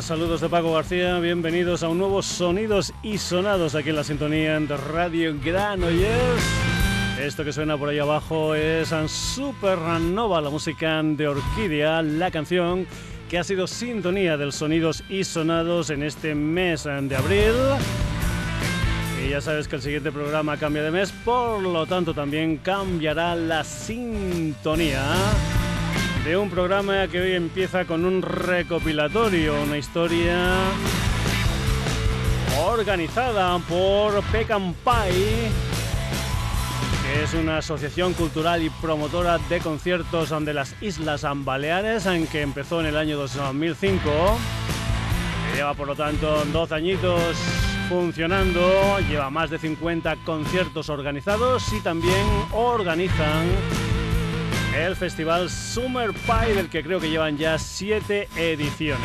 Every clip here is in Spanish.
Saludos de Paco García, bienvenidos a un nuevo Sonidos y Sonados aquí en la sintonía de Radio Granollers. Esto que suena por ahí abajo es Supernova, la música de Orquídea, la canción que ha sido sintonía del Sonidos y Sonados en este mes de abril. Y ya sabes que el siguiente programa cambia de mes, por lo tanto también cambiará la sintonía de un programa que hoy empieza con un recopilatorio, una historia organizada por Pecan Pie, que es una asociación cultural y promotora de conciertos de las Islas Baleares, que empezó en el año 2005. lleva por lo tanto 12 añitos funcionando, lleva más de 50 conciertos organizados y también organizan el festival Summer Pie, del que creo que llevan ya siete ediciones.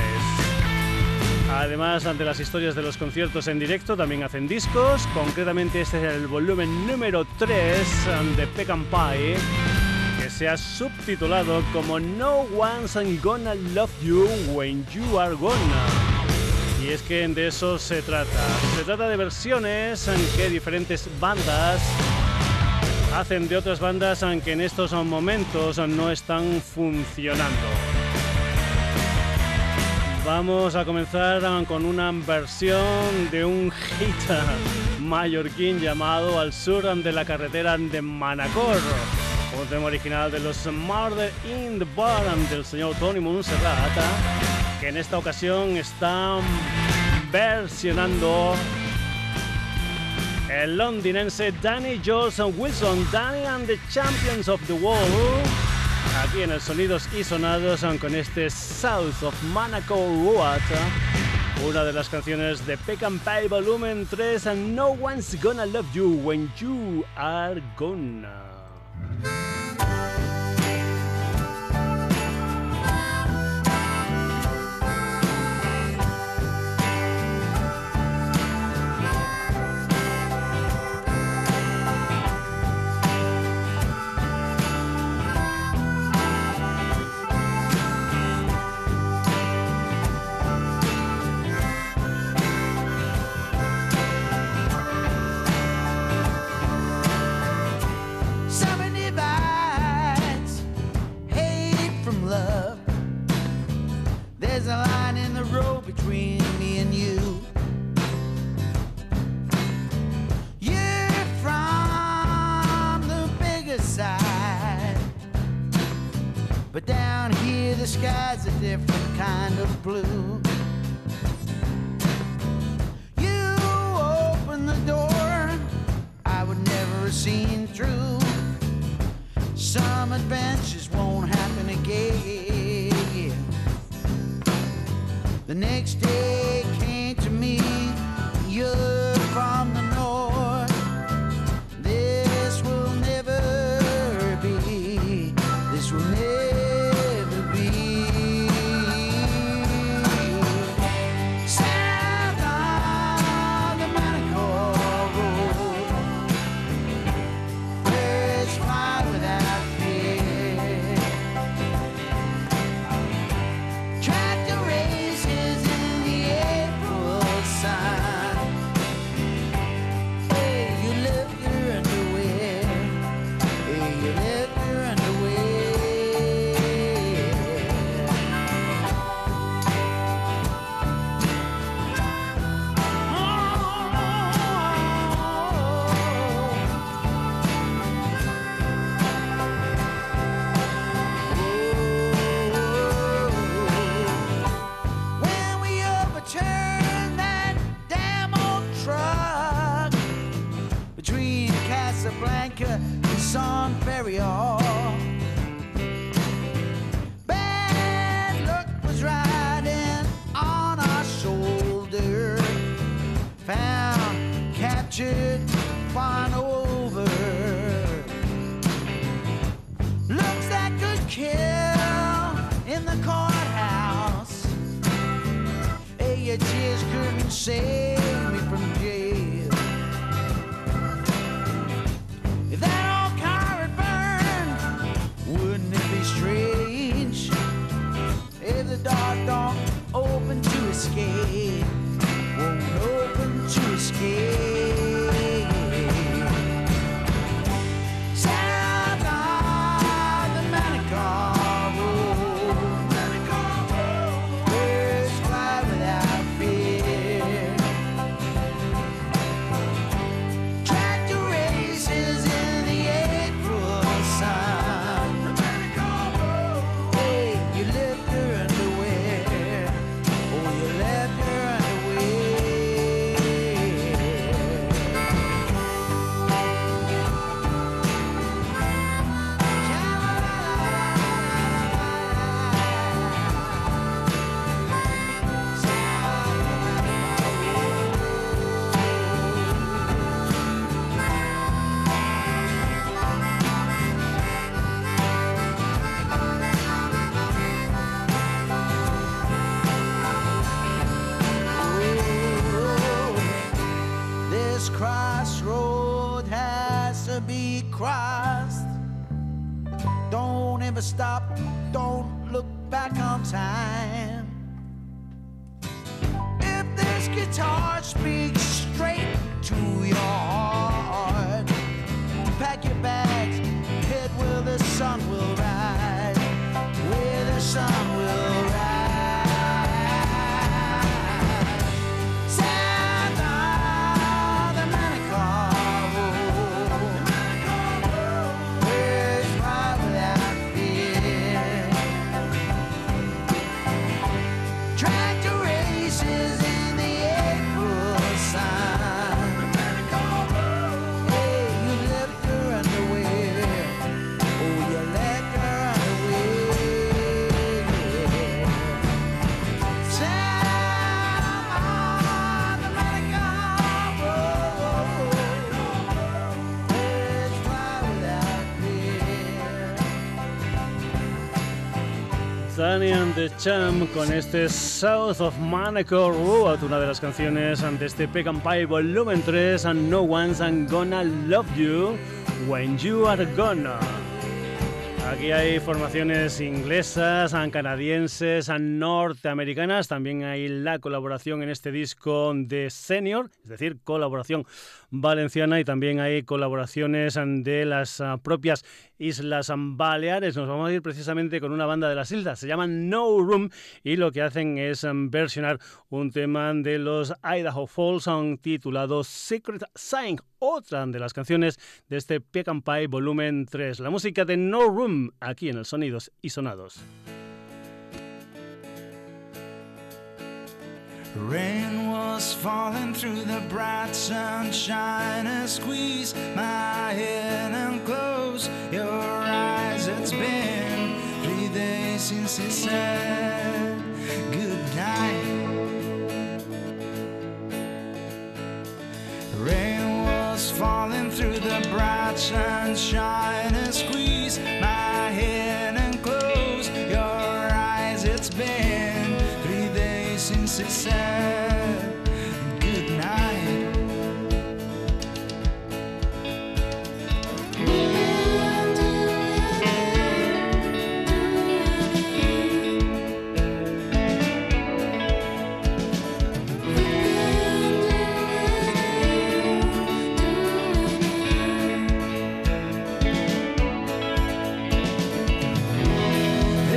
Además, ante las historias de los conciertos en directo, también hacen discos. Concretamente, este es el volumen número 3 de Pecan Pie, que se ha subtitulado como No One's Gonna Love You When You Are Gonna. Y es que de eso se trata. Se trata de versiones en que diferentes bandas hacen de otras bandas aunque en estos momentos no están funcionando. Vamos a comenzar con una versión de un hit mallorquín llamado Al sur de la carretera de Manacor, un tema original de los Murder in the Bar del señor Tony Monserrat, que en esta ocasión están versionando el londinense Danny Johnson Wilson, Danny and the Champions of the World. Aquí en el Sonidos y Sonados con este South of Monaco Road, una de las canciones de Peck and Pie Volumen 3, and No One's Gonna Love You When You Are Gonna. Danny and the Champ con este South of Monaco Road, una de las canciones de este Peck and Pie Volumen 3, and No One's Gonna Love You When You Are Gonna. Aquí hay formaciones inglesas, canadienses, norteamericanas. También hay la colaboración en este disco de Senior, es decir, colaboración valenciana y también hay colaboraciones de las ah, propias Islas Baleares. Nos vamos a ir precisamente con una banda de las islas, se llaman No Room y lo que hacen es um, versionar un tema de los Idaho Falls titulado Secret Sign, otra de las canciones de este Pecan Pie volumen 3. La música de No Room aquí en el Sonidos y Sonados. Rain was falling through the bright sunshine. I squeeze my head and close your eyes. It's been three days since he said goodnight. Rain was falling through the bright sunshine. I squeeze my head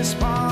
response.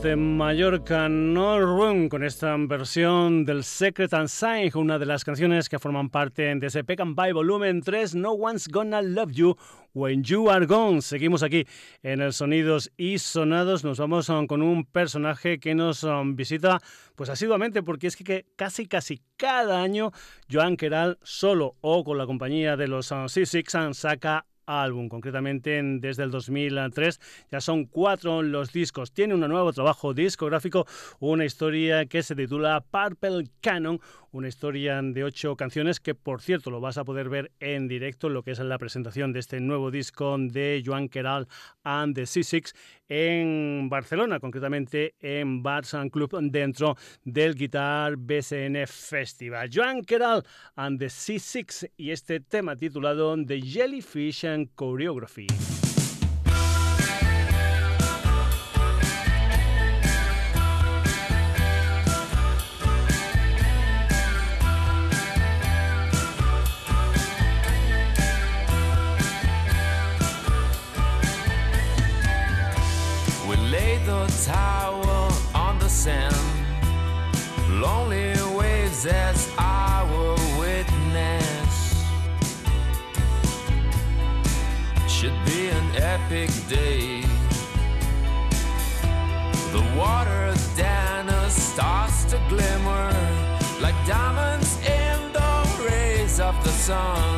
Desde Mallorca, No Room, con esta versión del Secret and Sign, una de las canciones que forman parte de ese Pecan By Volumen 3, No One's Gonna Love You When You Are Gone. Seguimos aquí en el Sonidos y Sonados. Nos vamos um, con un personaje que nos um, visita pues asiduamente porque es que casi casi cada año Joan Keral solo o con la compañía de los um, C6 saca álbum, concretamente desde el 2003. Ya son cuatro los discos. Tiene un nuevo trabajo discográfico, una historia que se titula Purple Canon, una historia de ocho canciones que, por cierto, lo vas a poder ver en directo, lo que es la presentación de este nuevo disco de Joan Queral and the C6 en Barcelona, concretamente en Bars and Club dentro del Guitar BCN Festival. Joan Queral and the C6 y este tema titulado The Jellyfish and and choreography. We the towel on the sand, lonely waves epic day. The water then starts to glimmer like diamonds in the rays of the sun.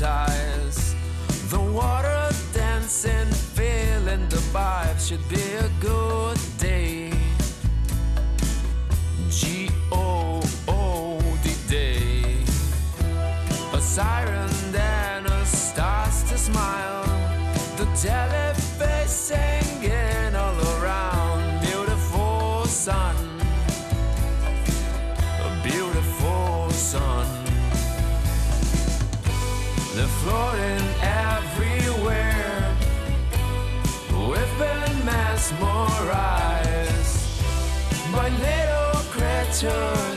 The water dancing, feeling the vibe should be a good little creatures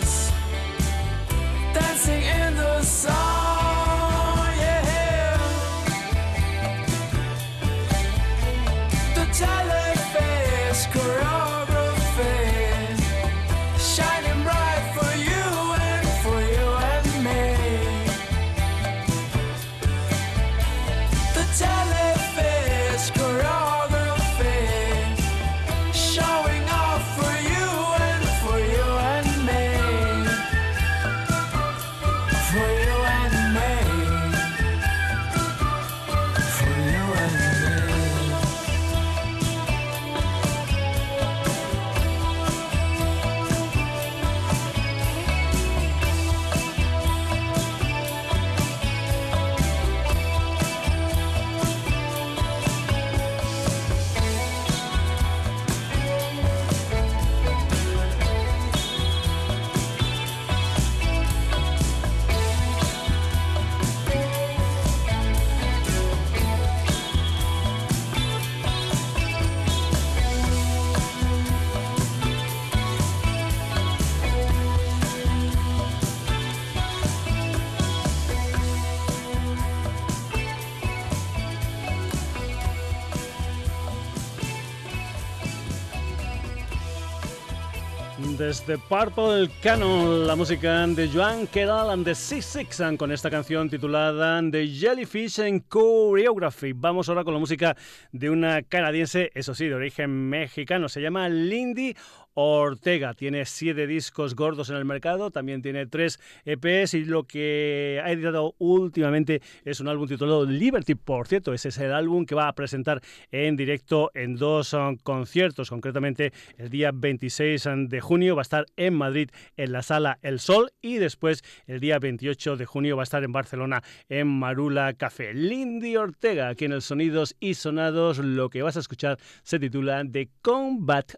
Desde Purple Canon, la música de Joan Kedal and the C6 con esta canción titulada The Jellyfish and Choreography. Vamos ahora con la música de una canadiense, eso sí, de origen mexicano. Se llama Lindy Ortega. Tiene siete discos gordos en el mercado, también tiene tres EPs y lo que ha editado últimamente es un álbum titulado Liberty, por cierto, ese es el álbum que va a presentar en directo en dos um, conciertos, concretamente el día 26 de junio va a estar en Madrid en la sala El Sol y después el día 28 de junio va a estar en Barcelona en Marula Café. Lindy Ortega, aquí en el Sonidos y Sonados, lo que vas a escuchar se titula The Combat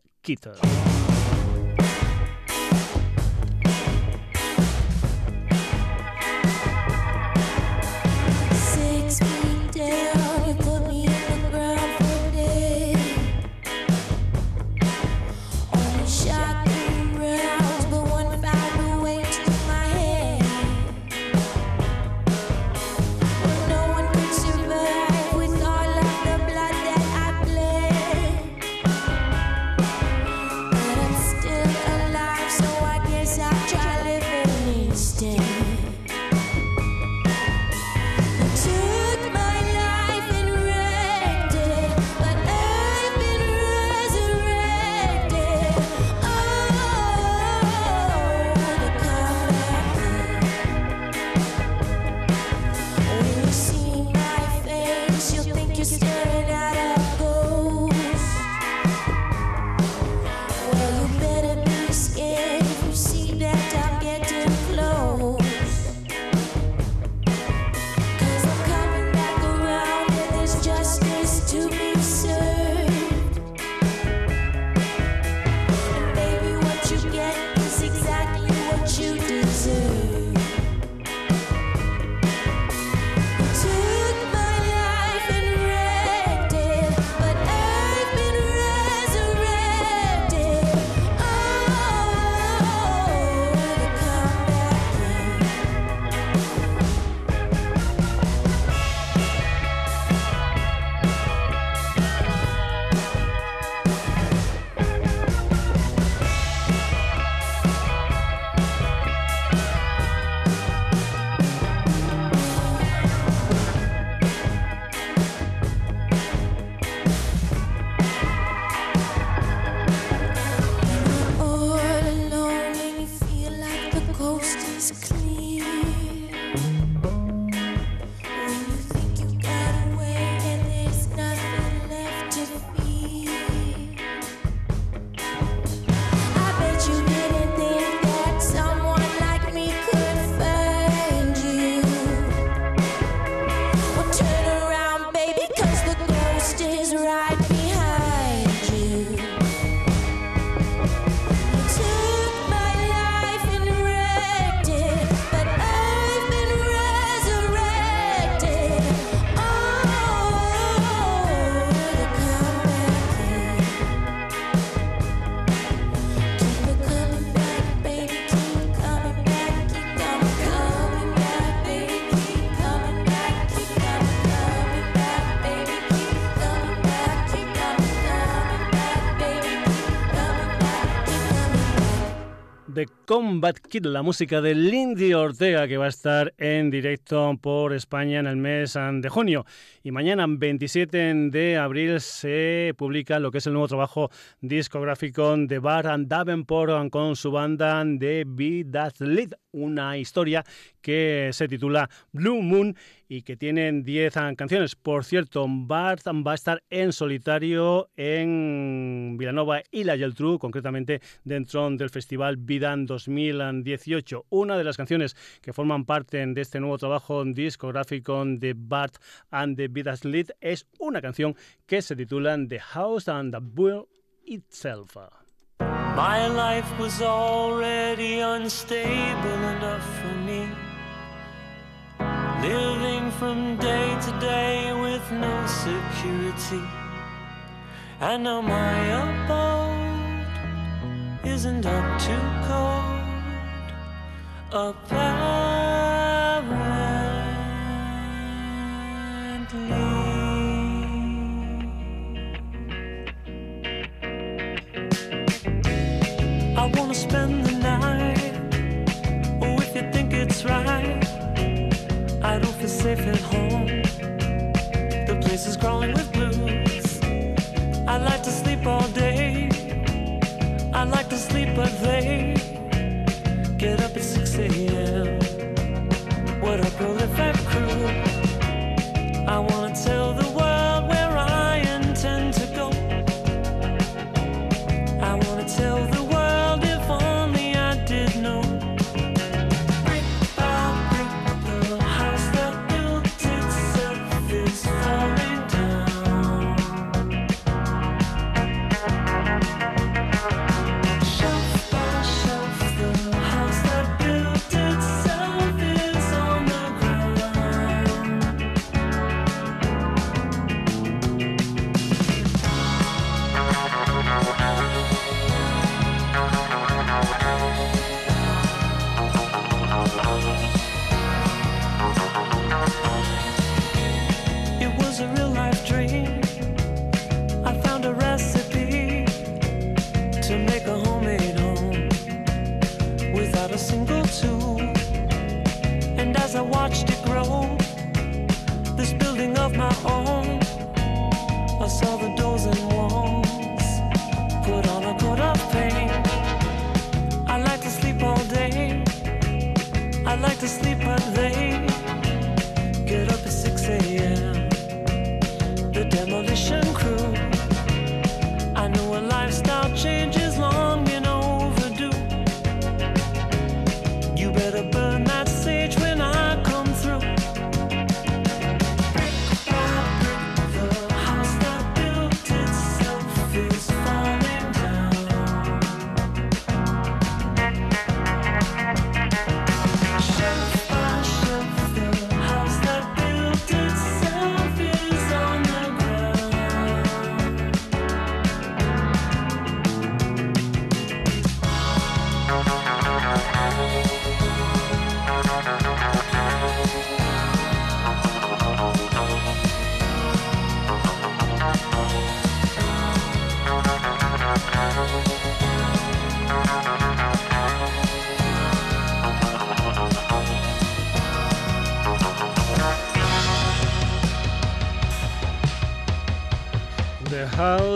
com Combat Kid, la música de Lindy Ortega, que va a estar en directo por España en el mes de junio. Y mañana, 27 de abril, se publica lo que es el nuevo trabajo discográfico de Bar Davenport con su banda de Be That Lead, una historia que se titula Blue Moon y que tienen 10 canciones. Por cierto, Bart va a estar en solitario en Villanova y la Geltrú, concretamente dentro del festival Vidan 2018. Una de las canciones que forman parte de este nuevo trabajo discográfico de Bart and the Vidas Lead es una canción que se titula The House and the Bull Itself. My life was already unstable enough for me. Living from day to day with no security. And now my abode isn't up to code. i wanna spend the night. Oh, I don't feel safe at home. The place is crawling with bugs i like to sleep all day. I like to sleep but they get up say. Like to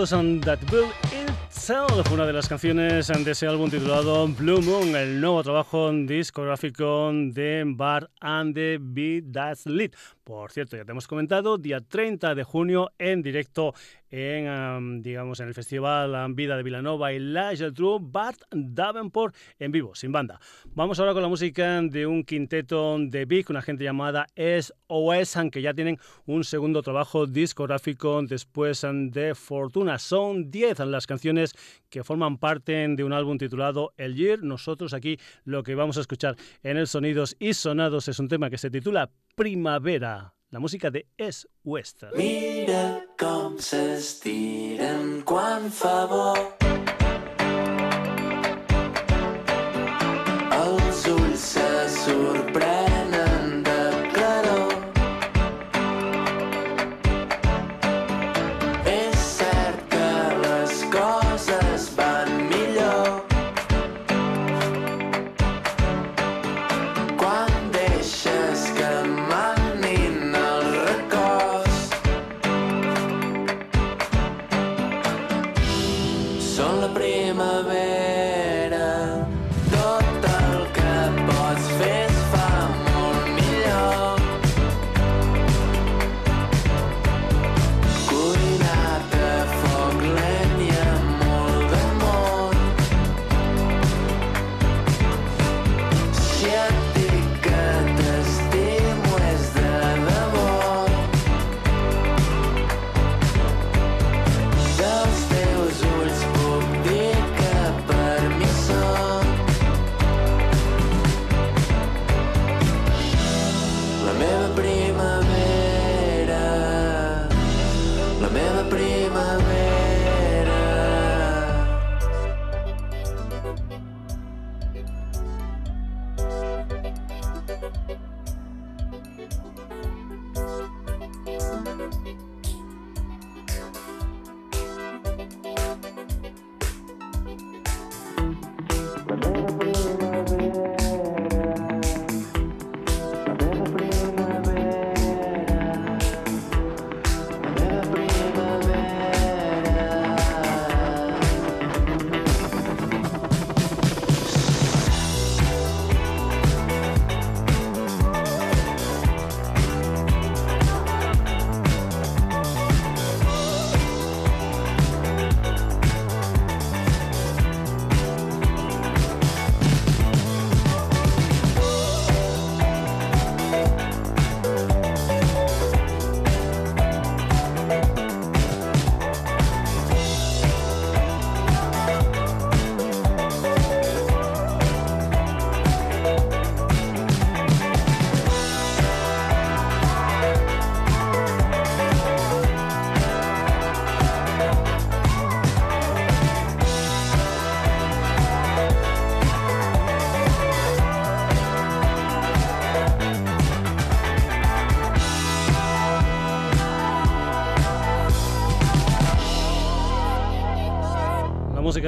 to and That Built Itself, una de las canciones de ese álbum titulado Blue Moon, el nuevo trabajo discográfico de Bar and the Beat That's Lit. Por cierto, ya te hemos comentado, día 30 de junio en directo en, digamos, en el Festival Vida de Villanova y La True, Bart Davenport en vivo, sin banda. Vamos ahora con la música de un quinteto de Big, una gente llamada SOS, aunque ya tienen un segundo trabajo discográfico después de Fortuna. Son 10 las canciones que forman parte de un álbum titulado El Year. Nosotros aquí lo que vamos a escuchar en el Sonidos y Sonados es un tema que se titula Primavera, la música de Es West. Mira com s'estiren quan fa bo. Els ulls se sorprenen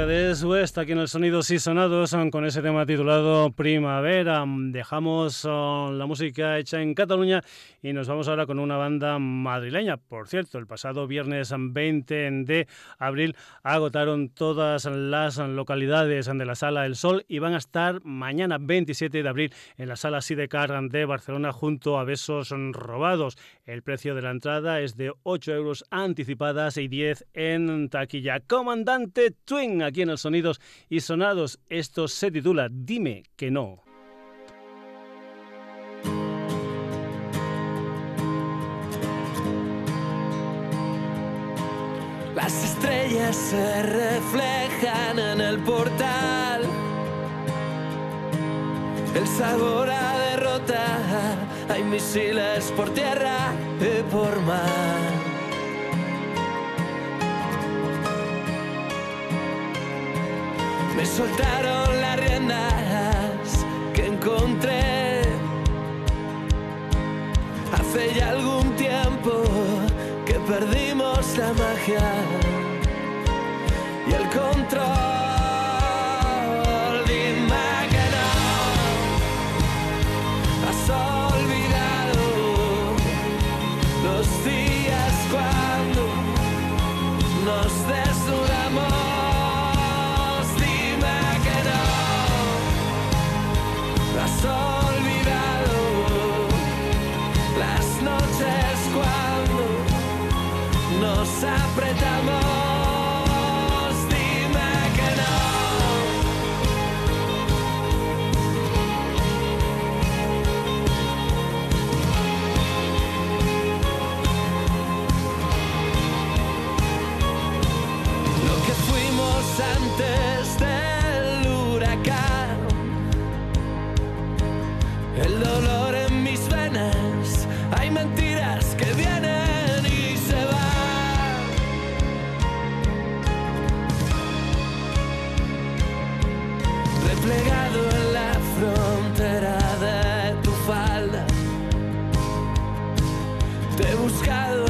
de West aquí en el Sonidos y Sonados con ese tema titulado Primavera. Dejamos oh, la música hecha en Cataluña y nos vamos ahora con una banda madrileña. Por cierto, el pasado viernes 20 de abril agotaron todas las localidades de la Sala El Sol y van a estar mañana 27 de abril en la Sala Sidecar de Barcelona junto a Besos Robados. El precio de la entrada es de 8 euros anticipadas y 10 en taquilla. Comandante Twin aquí en el Sonidos y Sonados. Esto se titula Dime que no. Las estrellas se reflejan en el portal. El sabor a derrota, hay misiles por tierra y por mar. Me soltaron las riendas que encontré hace ya algún tiempo que perdimos la magia y el control. buscado.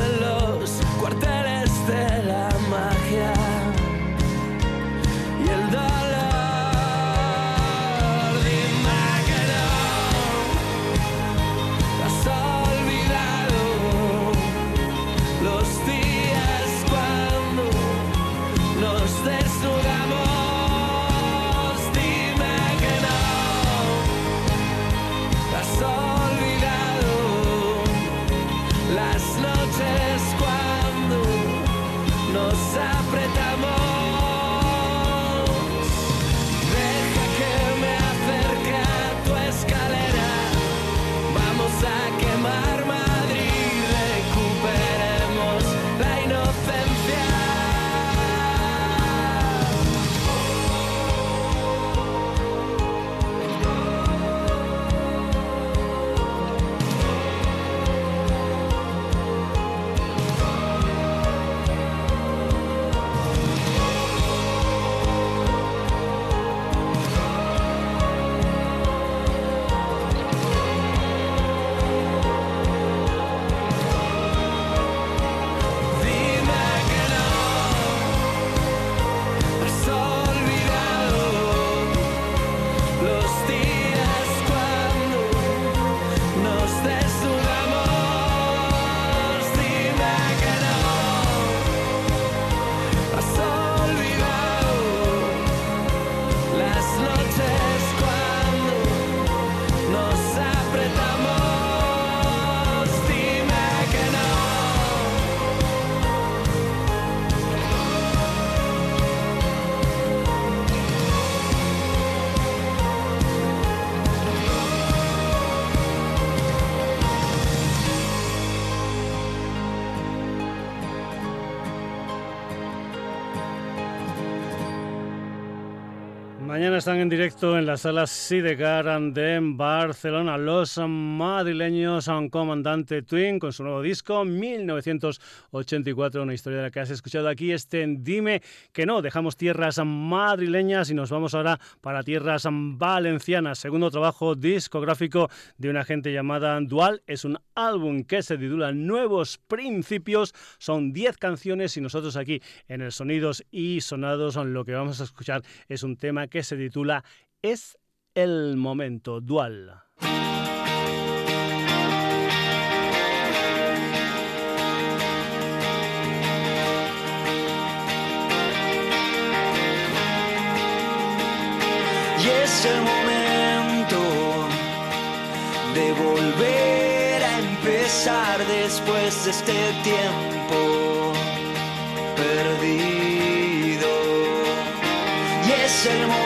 Están en directo en la sala Sidecar de Barcelona. Los madrileños un Comandante Twin con su nuevo disco 1984, una historia de la que has escuchado aquí, este Dime que no, dejamos tierras madrileñas y nos vamos ahora para tierras valencianas, segundo trabajo discográfico de una gente llamada Dual, es un álbum que se titula Nuevos Principios, son 10 canciones y nosotros aquí en el Sonidos y Sonados lo que vamos a escuchar es un tema que se titula Es el momento dual. Y es el momento de volver a empezar después de este tiempo perdido. Y es el momento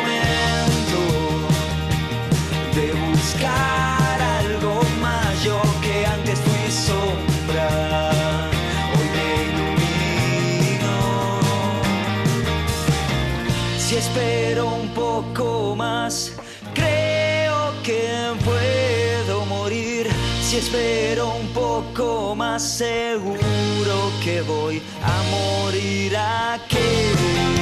espero un poco más, seguro que voy a morir aquí.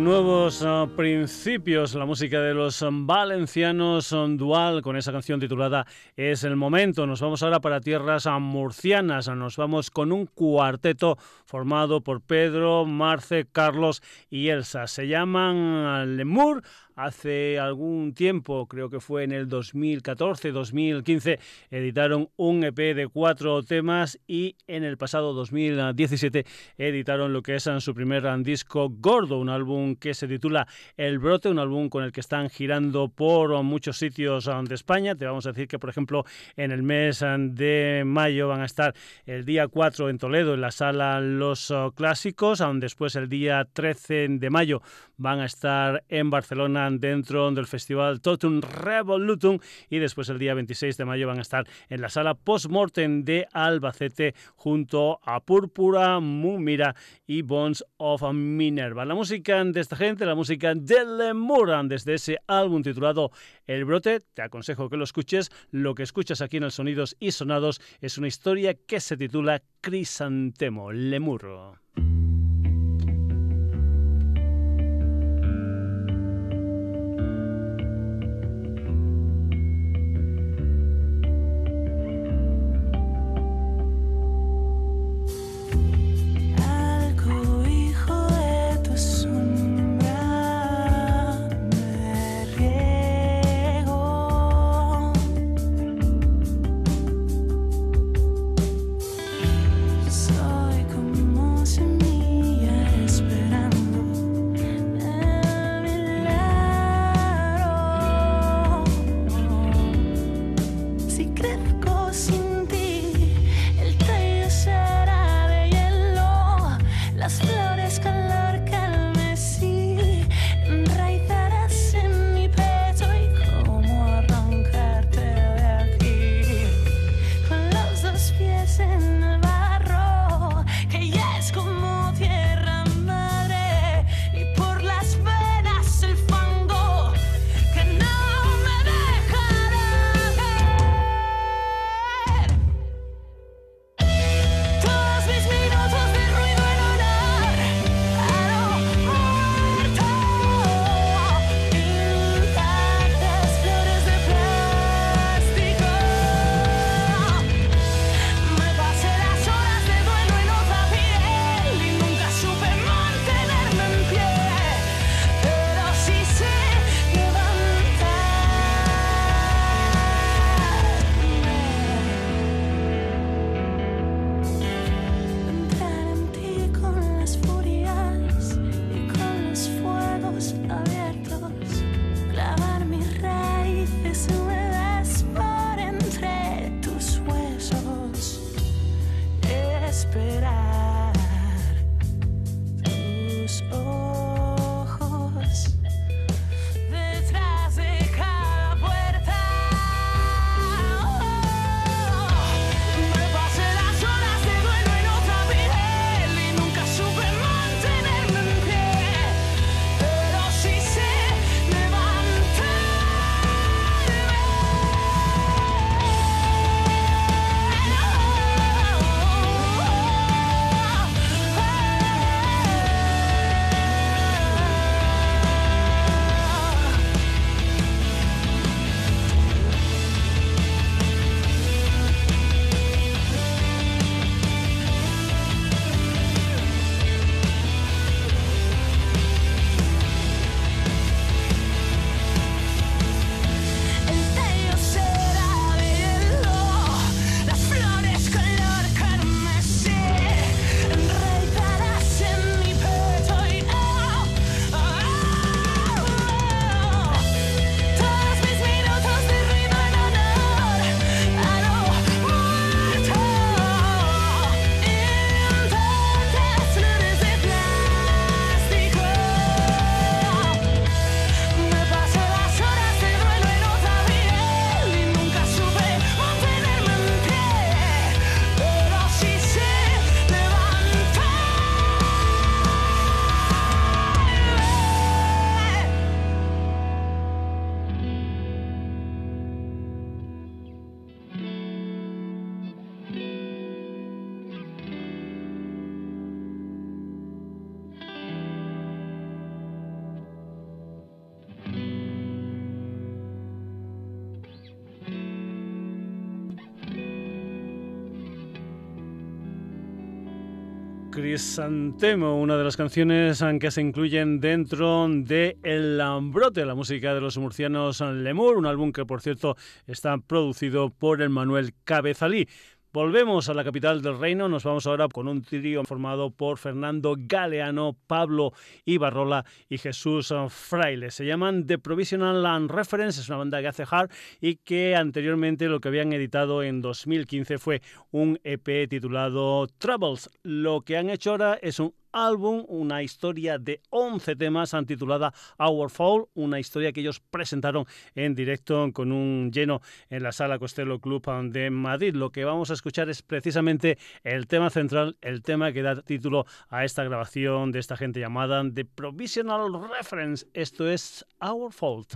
Nuevos ah, principios, la música de los valencianos dual con esa canción titulada Es el momento. Nos vamos ahora para tierras murcianas. Nos vamos con un cuarteto formado por Pedro, Marce, Carlos y Elsa. Se llaman Lemur hace algún tiempo, creo que fue en el 2014-2015, editaron un EP de cuatro temas y en el pasado 2017 editaron lo que es su primer disco gordo, un álbum que se titula El Brote, un álbum con el que están girando por muchos sitios de España. Te vamos a decir que, por ejemplo, en el mes de mayo van a estar el día 4 en Toledo, en la sala Los Clásicos, después el día 13 de mayo van a estar en Barcelona dentro del festival Totum Revolutum y después el día 26 de mayo van a estar en la sala Postmortem de Albacete junto a Púrpura, Mumira y Bones of Minerva. La música de esta gente, la música de Lemuran desde ese álbum titulado El Brote, te aconsejo que lo escuches. Lo que escuchas aquí en el Sonidos y Sonados es una historia que se titula Crisantemo, Lemur. Crisantemo, una de las canciones que se incluyen dentro de El Lambrote, la música de los murcianos Lemur, un álbum que por cierto está producido por el Manuel Cabezalí. Volvemos a la capital del reino, nos vamos ahora con un trío formado por Fernando Galeano, Pablo Ibarrola y Jesús Fraile. Se llaman The Provisional Land Reference, es una banda que hace hard y que anteriormente lo que habían editado en 2015 fue un EP titulado Troubles. Lo que han hecho ahora es un álbum, una historia de 11 temas titulada Our Fall, una historia que ellos presentaron en directo con un lleno en la sala Costello Club de Madrid. Lo que vamos a escuchar es precisamente el tema central, el tema que da título a esta grabación de esta gente llamada The Provisional Reference. Esto es Our Fault.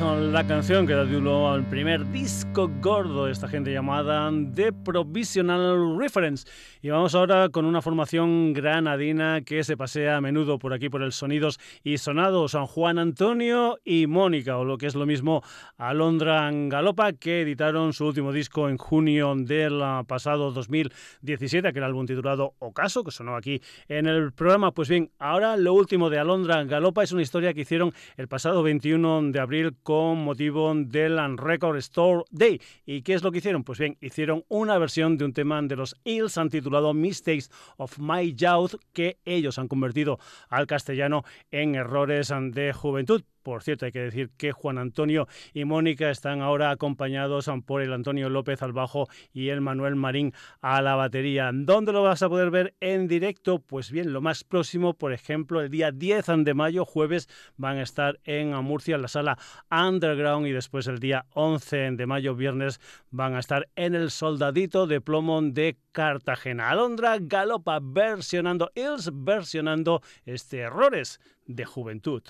La canción que da título al primer disco gordo de esta gente llamada The Provisional Reference. Y vamos ahora con una formación granadina que se pasea a menudo por aquí por el Sonidos y Sonados, San Juan Antonio y Mónica, o lo que es lo mismo Alondra Galopa, que editaron su último disco en junio del pasado 2017, que era el álbum titulado Ocaso, que sonó aquí en el programa. Pues bien, ahora lo último de Alondra Galopa es una historia que hicieron el pasado 21 de abril con motivo del Record Store Day. ¿Y qué es lo que hicieron? Pues bien, hicieron una versión de un tema de los Hills, titulado Mistakes of My Youth, que ellos han convertido al castellano en errores de juventud. Por cierto, hay que decir que Juan Antonio y Mónica están ahora acompañados por el Antonio López al bajo y el Manuel Marín a la batería. ¿Dónde lo vas a poder ver en directo? Pues bien, lo más próximo, por ejemplo, el día 10 de mayo, jueves, van a estar en Murcia, en la sala Underground, y después el día 11 de mayo, viernes, van a estar en el Soldadito de Plomo de Cartagena. Alondra Galopa versionando, Ills versionando este errores de juventud.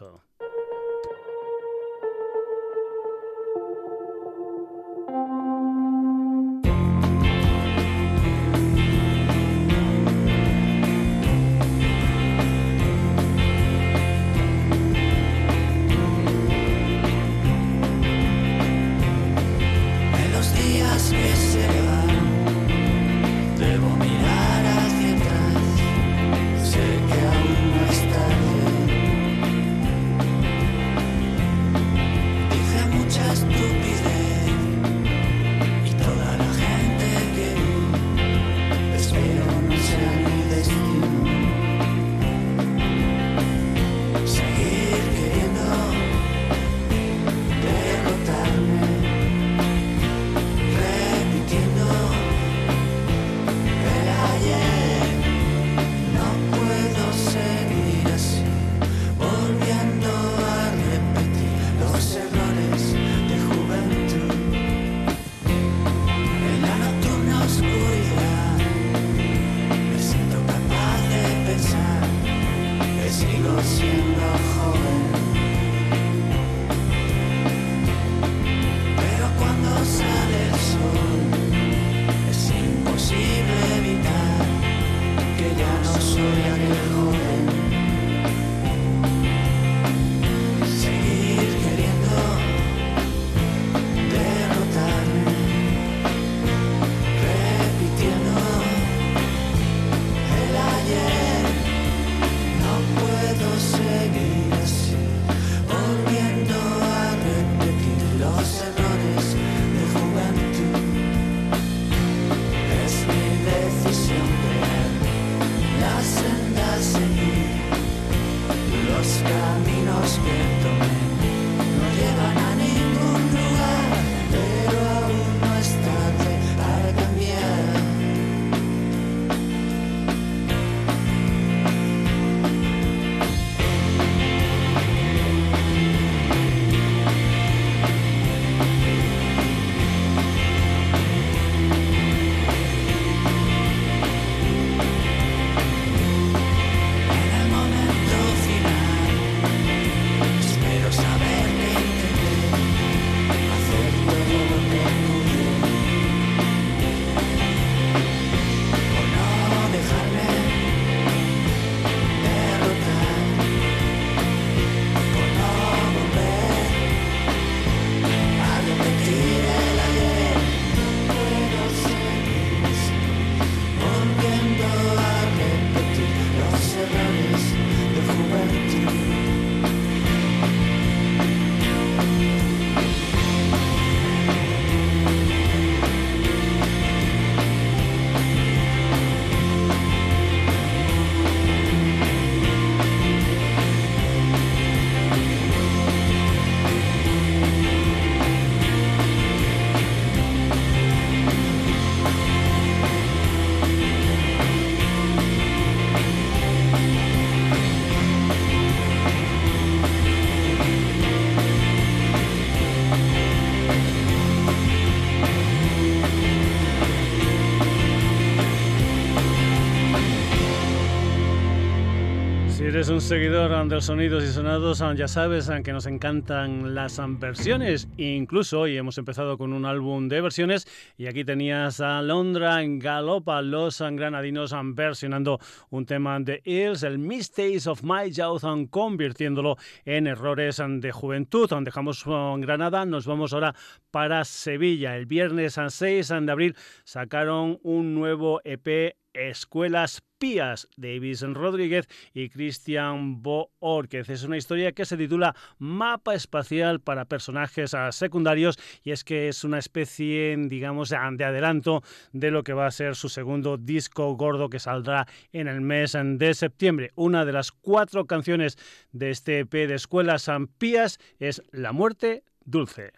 Seguidor de sonidos y sonados, ya sabes que nos encantan las versiones. Incluso hoy hemos empezado con un álbum de versiones y aquí tenías a Londra en Galopa, los granadinos versionando un tema de Hills, el Mistakes of My Youth, convirtiéndolo en errores de juventud. Dejamos Granada, nos vamos ahora para Sevilla. El viernes 6 de abril sacaron un nuevo EP Escuelas Pías, Davis Rodríguez y Cristian Boorquez. Es una historia que se titula Mapa Espacial para Personajes Secundarios y es que es una especie, digamos, de adelanto de lo que va a ser su segundo disco gordo que saldrá en el mes de septiembre. Una de las cuatro canciones de este EP de Escuelas Pías es La muerte dulce.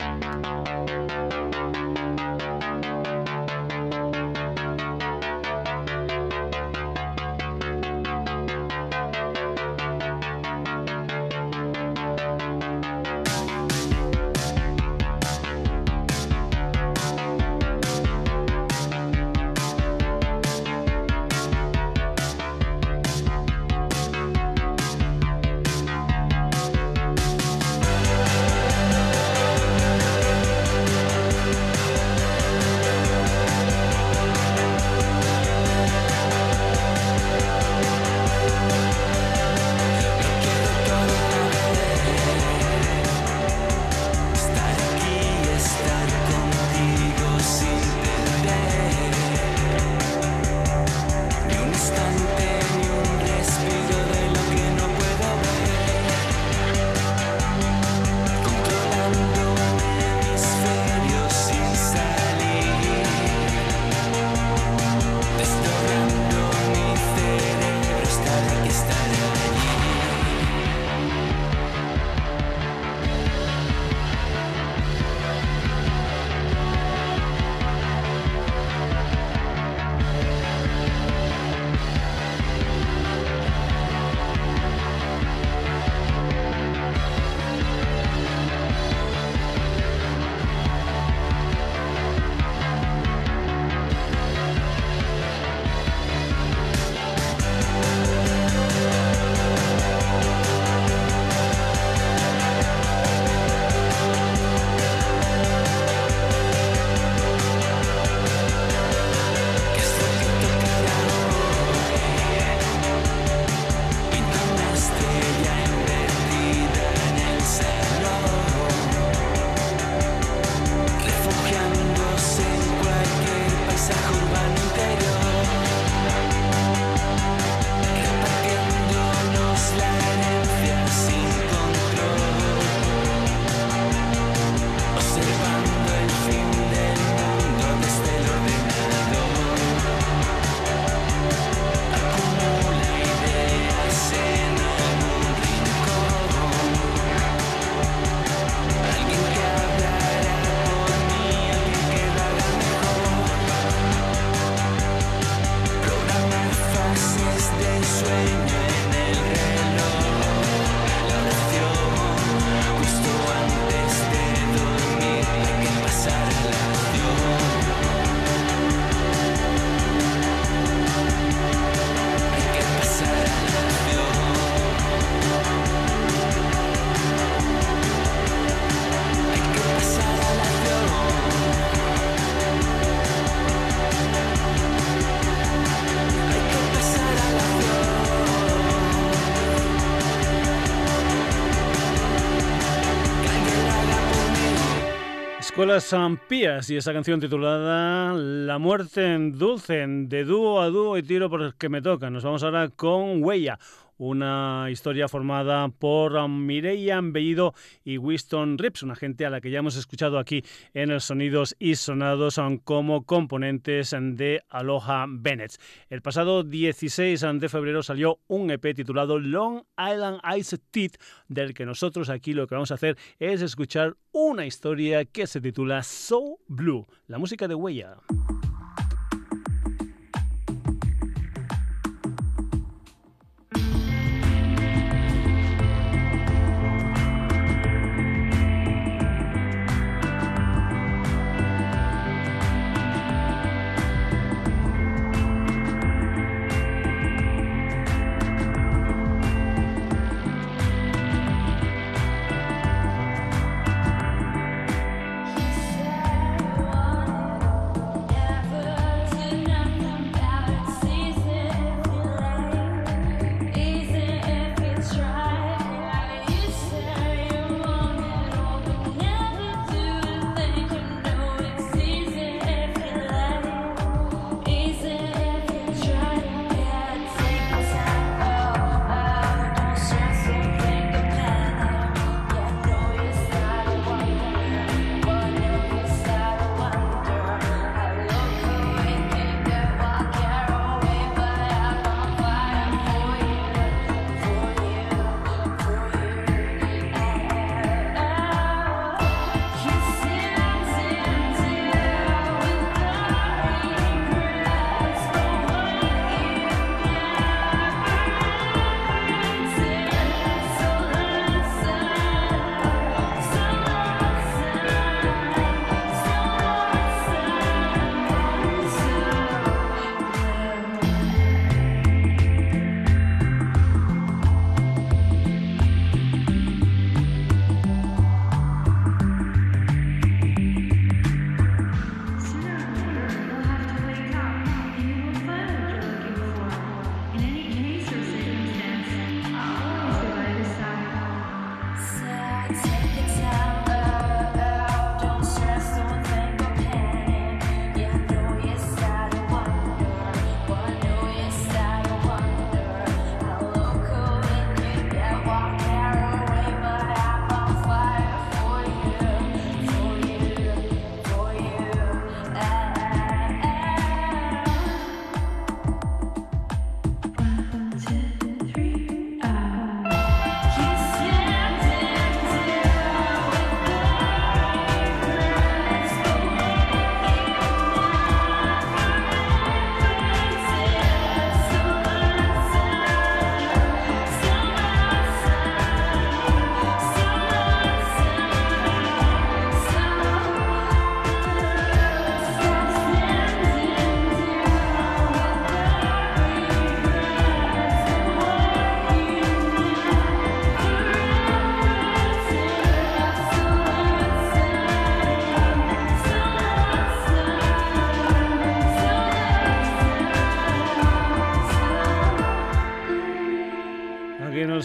Escuelas Pías y esa canción titulada La muerte en dulce, de dúo a dúo y tiro por el que me toca. Nos vamos ahora con Huella, una historia formada por Mireia Bellido y Winston Rips, una gente a la que ya hemos escuchado aquí en el Sonidos y Sonados como componentes de Aloha Bennett. El pasado 16 de febrero salió un EP titulado Long Island Ice Teeth, del que nosotros aquí lo que vamos a hacer es escuchar una historia que se titula So Blue, la música de Huella.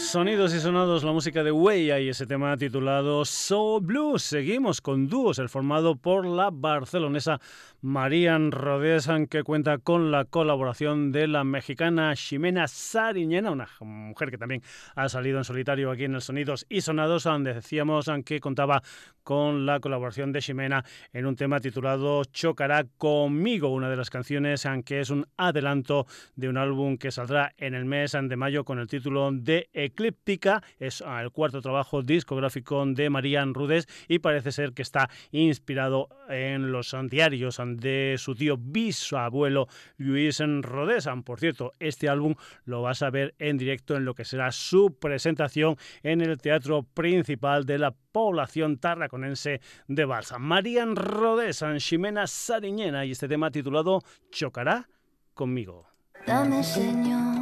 Sonidos y sonados, la música de Huella y ese tema titulado So Blue. Seguimos con dúos, el formado por la barcelonesa Marian Rodesan, que cuenta con la colaboración de la mexicana Ximena Sariñena, una mujer que también ha salido en solitario aquí en el Sonidos y Sonados, donde decíamos que contaba con la colaboración de Ximena en un tema titulado Chocará conmigo, una de las canciones que es un adelanto de un álbum que saldrá en el mes de mayo con el título de Eclíptica. Es el cuarto trabajo discográfico de Marian Rudes y parece ser que está inspirado en los diarios de su tío bisabuelo Luis Rodesan. Por cierto, este álbum lo vas a ver en directo en lo que será su presentación en el Teatro Principal de la población tarraconense de Barça. Marian Rodesan, Ximena Sariñena y este tema titulado Chocará conmigo. Dame, Señor,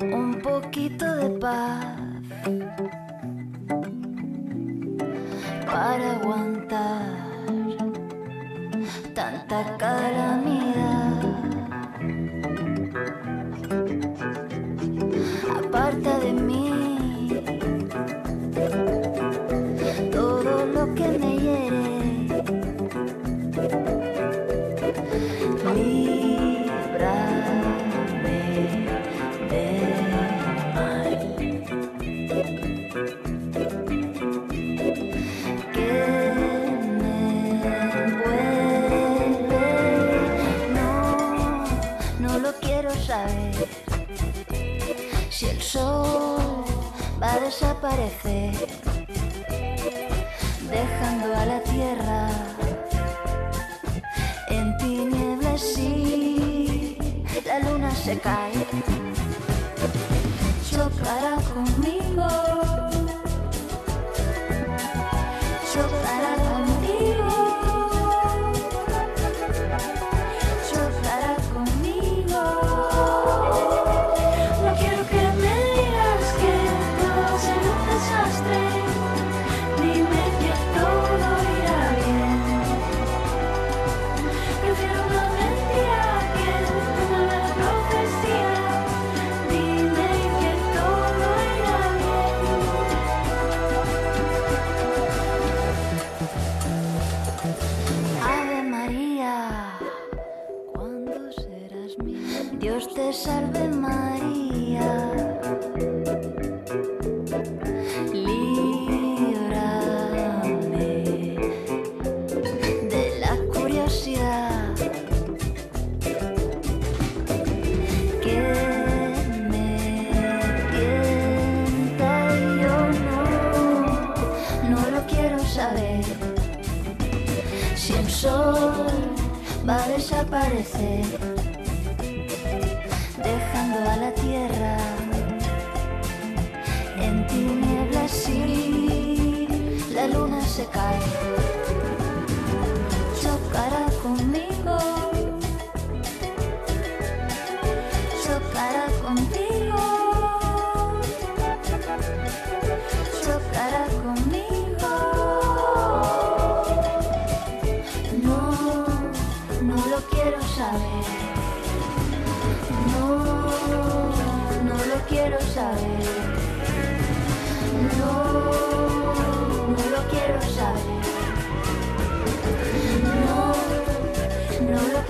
un poquito de paz para aguantar tanta calamidad. A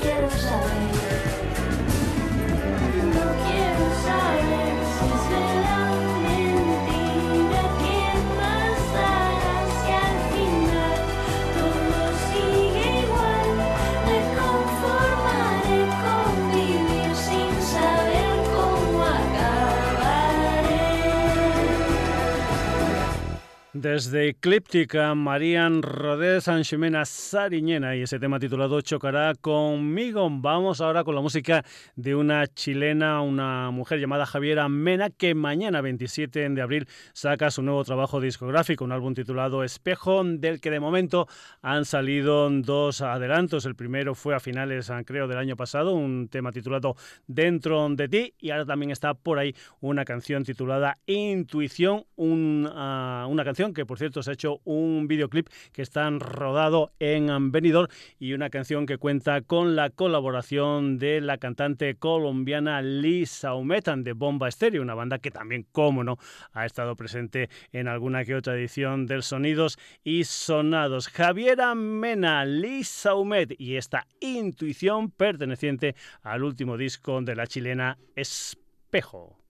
quiero. Desde Eclíptica, Marían Rodés, Anximena Sariñena y ese tema titulado Chocará conmigo. Vamos ahora con la música de una chilena, una mujer llamada Javiera Mena, que mañana 27 de abril saca su nuevo trabajo discográfico, un álbum titulado Espejo, del que de momento han salido dos adelantos. El primero fue a finales, creo, del año pasado, un tema titulado Dentro de ti, y ahora también está por ahí una canción titulada Intuición, una canción que por cierto se ha hecho un videoclip que está rodado en Benidorm y una canción que cuenta con la colaboración de la cantante colombiana Lisa Umetan de Bomba Estéreo, una banda que también, como no, ha estado presente en alguna que otra edición del Sonidos y Sonados. Javiera Mena, Lisa Umet y esta intuición perteneciente al último disco de la chilena Espejo.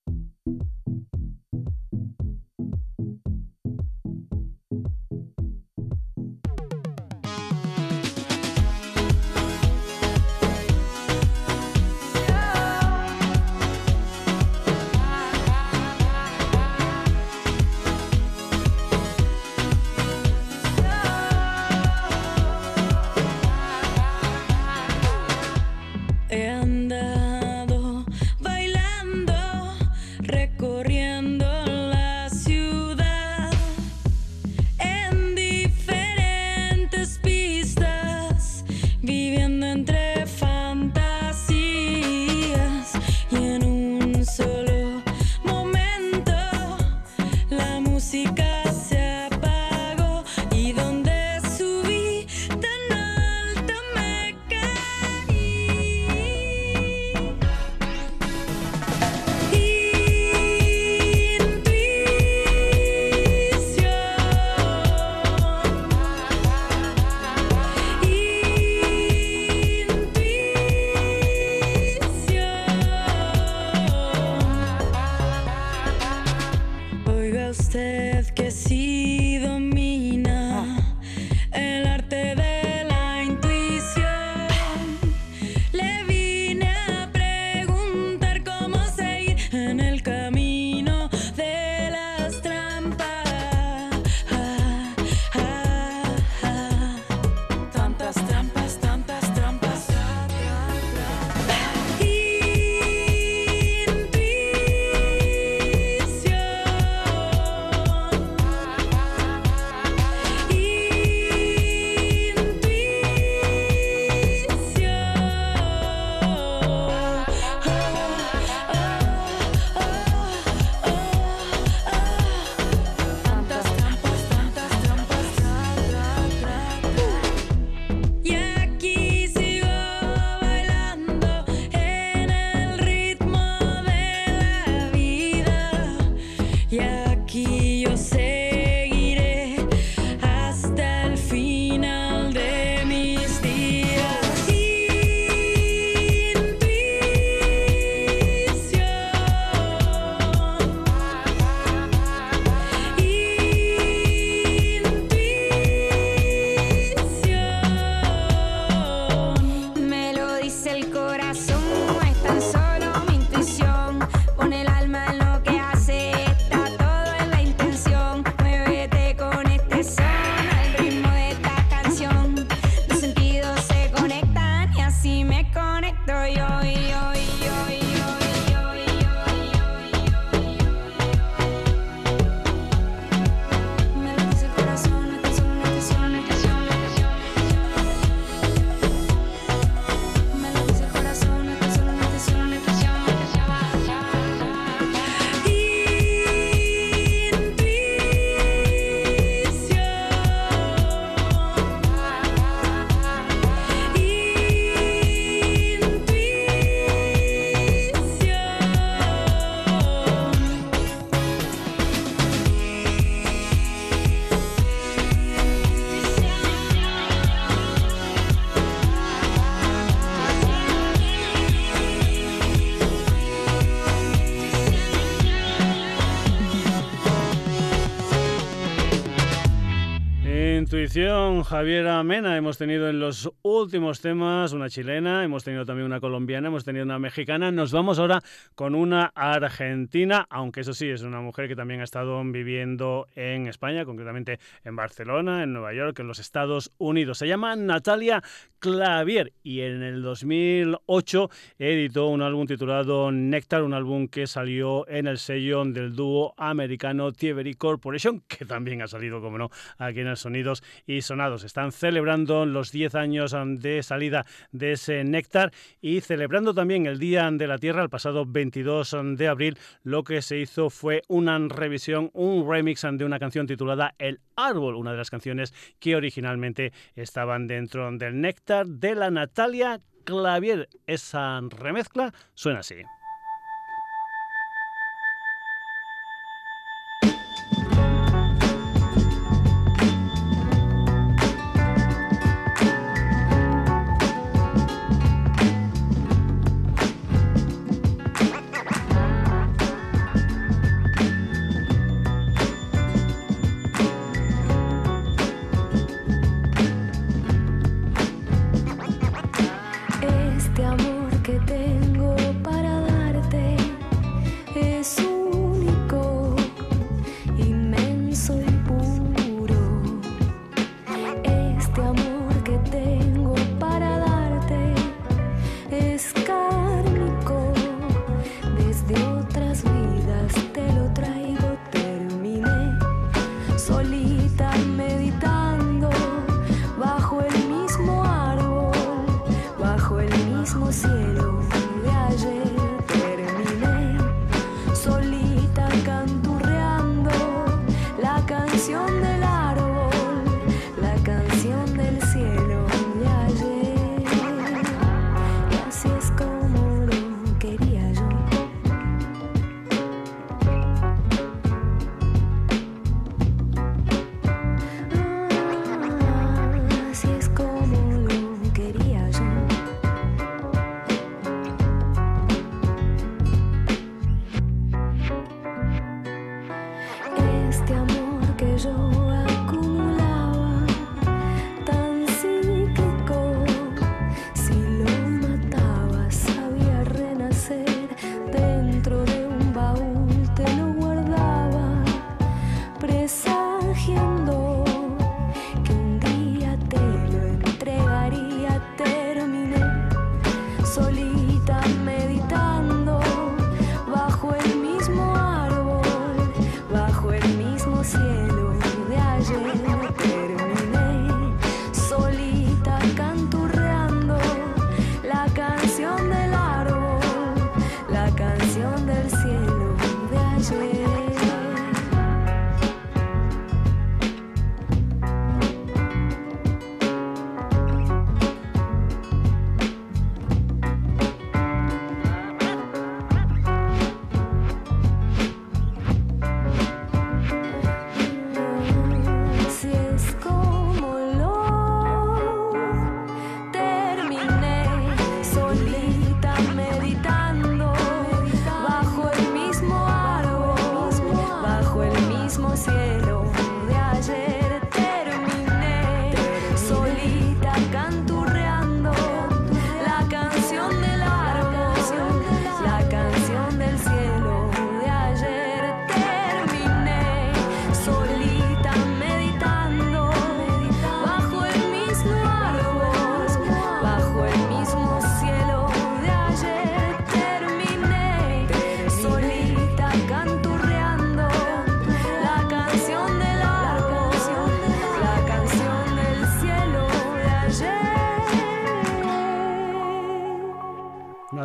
Javier Amena hemos tenido en los últimos temas una chilena, hemos tenido también una colombiana, hemos tenido una mexicana. Nos vamos ahora con una argentina, aunque eso sí, es una mujer que también ha estado viviendo en España, concretamente en Barcelona, en Nueva York, en los Estados Unidos. Se llama Natalia Clavier y en el 2008 editó un álbum titulado Nectar, un álbum que salió en el sello del dúo americano Thievery Corporation, que también ha salido, como no, aquí en el sonido sonidos y sonados. Están celebrando los 10 años de salida de ese néctar y celebrando también el Día de la Tierra el pasado 22 de abril. Lo que se hizo fue una revisión, un remix de una canción titulada El Árbol, una de las canciones que originalmente estaban dentro del néctar de la Natalia Clavier. Esa remezcla suena así.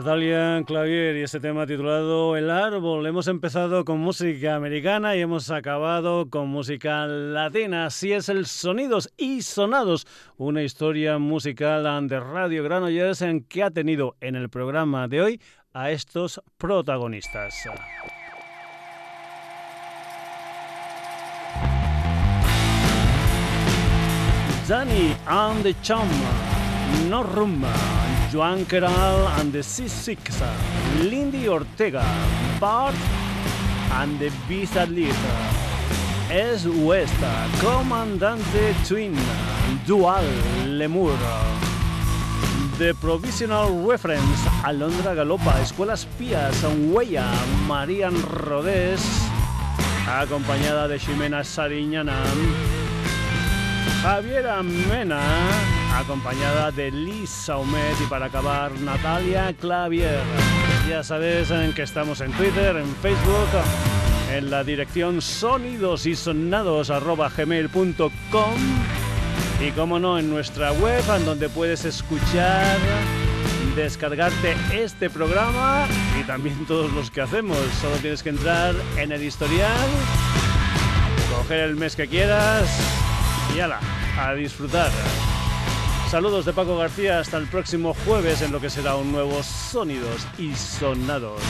Natalia Clavier y este tema titulado El árbol. Hemos empezado con música americana y hemos acabado con música latina. Así es el Sonidos y Sonados, una historia musical de Radio Granollers en que ha tenido en el programa de hoy a estos protagonistas. Danny and the Chum, No Rumba. Joan and the C6, Lindy Ortega, Bart and the Bizarre Es West, Comandante Twin, Dual Lemur, The Provisional Reference, Alondra Galopa, Escuelas Pías, Huella, Marian Rodés, acompañada de Ximena Sariñana, Javiera Mena, acompañada de Lisa Saumet y para acabar Natalia Clavier. Ya sabes en que estamos en Twitter, en Facebook, en la dirección sonidosysonados.gmail.com y como no en nuestra web en donde puedes escuchar descargarte este programa y también todos los que hacemos. Solo tienes que entrar en el historial, coger el mes que quieras y ala, a disfrutar. Saludos de Paco García, hasta el próximo jueves en lo que será un nuevo Sonidos y Sonados.